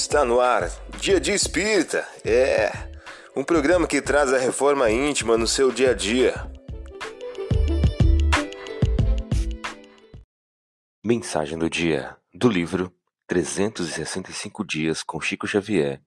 Está no ar, Dia de Espírita. É um programa que traz a reforma íntima no seu dia a dia. Mensagem do dia do livro 365 Dias com Chico Xavier,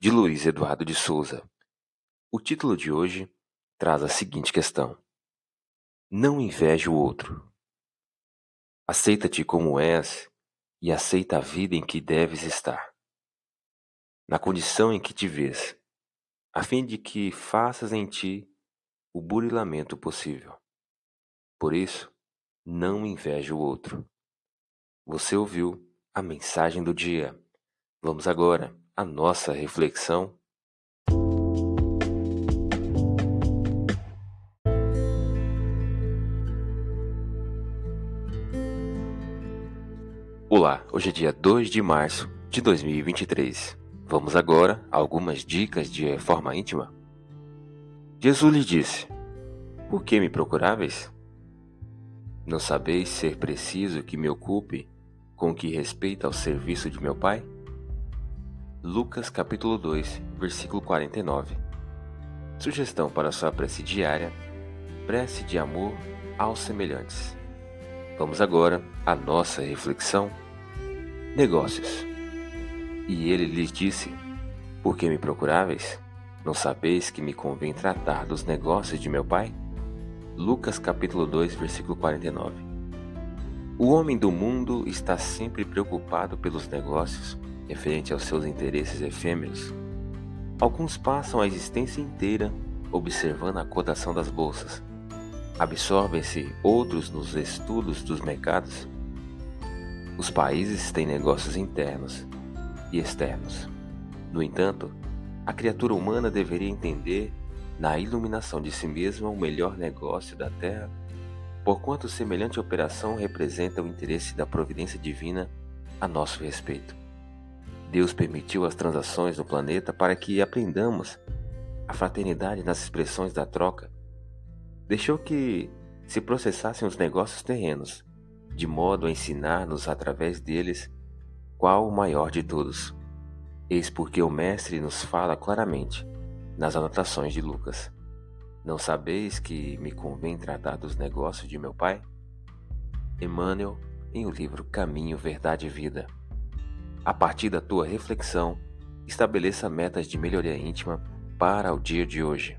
de Luiz Eduardo de Souza. O título de hoje traz a seguinte questão: Não inveje o outro. Aceita-te como és e aceita a vida em que deves estar, na condição em que te vês, a fim de que faças em ti o burilamento possível. Por isso, não inveje o outro. Você ouviu a mensagem do dia. Vamos agora à nossa reflexão. Olá, hoje é dia 2 de março de 2023. Vamos agora a algumas dicas de reforma íntima. Jesus lhe disse: Por que me procuráveis? Não sabeis ser preciso que me ocupe com o que respeita ao serviço de meu Pai? Lucas capítulo 2, versículo 49. Sugestão para sua prece diária: prece de amor aos semelhantes. Vamos agora à nossa reflexão negócios. E ele lhes disse: Por que me procuráveis? Não sabeis que me convém tratar dos negócios de meu pai? Lucas capítulo 2, versículo 49. O homem do mundo está sempre preocupado pelos negócios referente aos seus interesses efêmeros. Alguns passam a existência inteira observando a cotação das bolsas. Absorvem-se outros nos estudos dos mercados os países têm negócios internos e externos. No entanto, a criatura humana deveria entender, na iluminação de si mesma, o melhor negócio da Terra, porquanto semelhante operação representa o interesse da providência divina a nosso respeito. Deus permitiu as transações no planeta para que aprendamos a fraternidade nas expressões da troca. Deixou que se processassem os negócios terrenos de modo a ensinar-nos através deles qual o maior de todos. Eis porque o Mestre nos fala claramente nas anotações de Lucas. Não sabeis que me convém tratar dos negócios de meu Pai? Emmanuel, em o livro Caminho, Verdade e Vida. A partir da tua reflexão, estabeleça metas de melhoria íntima para o dia de hoje.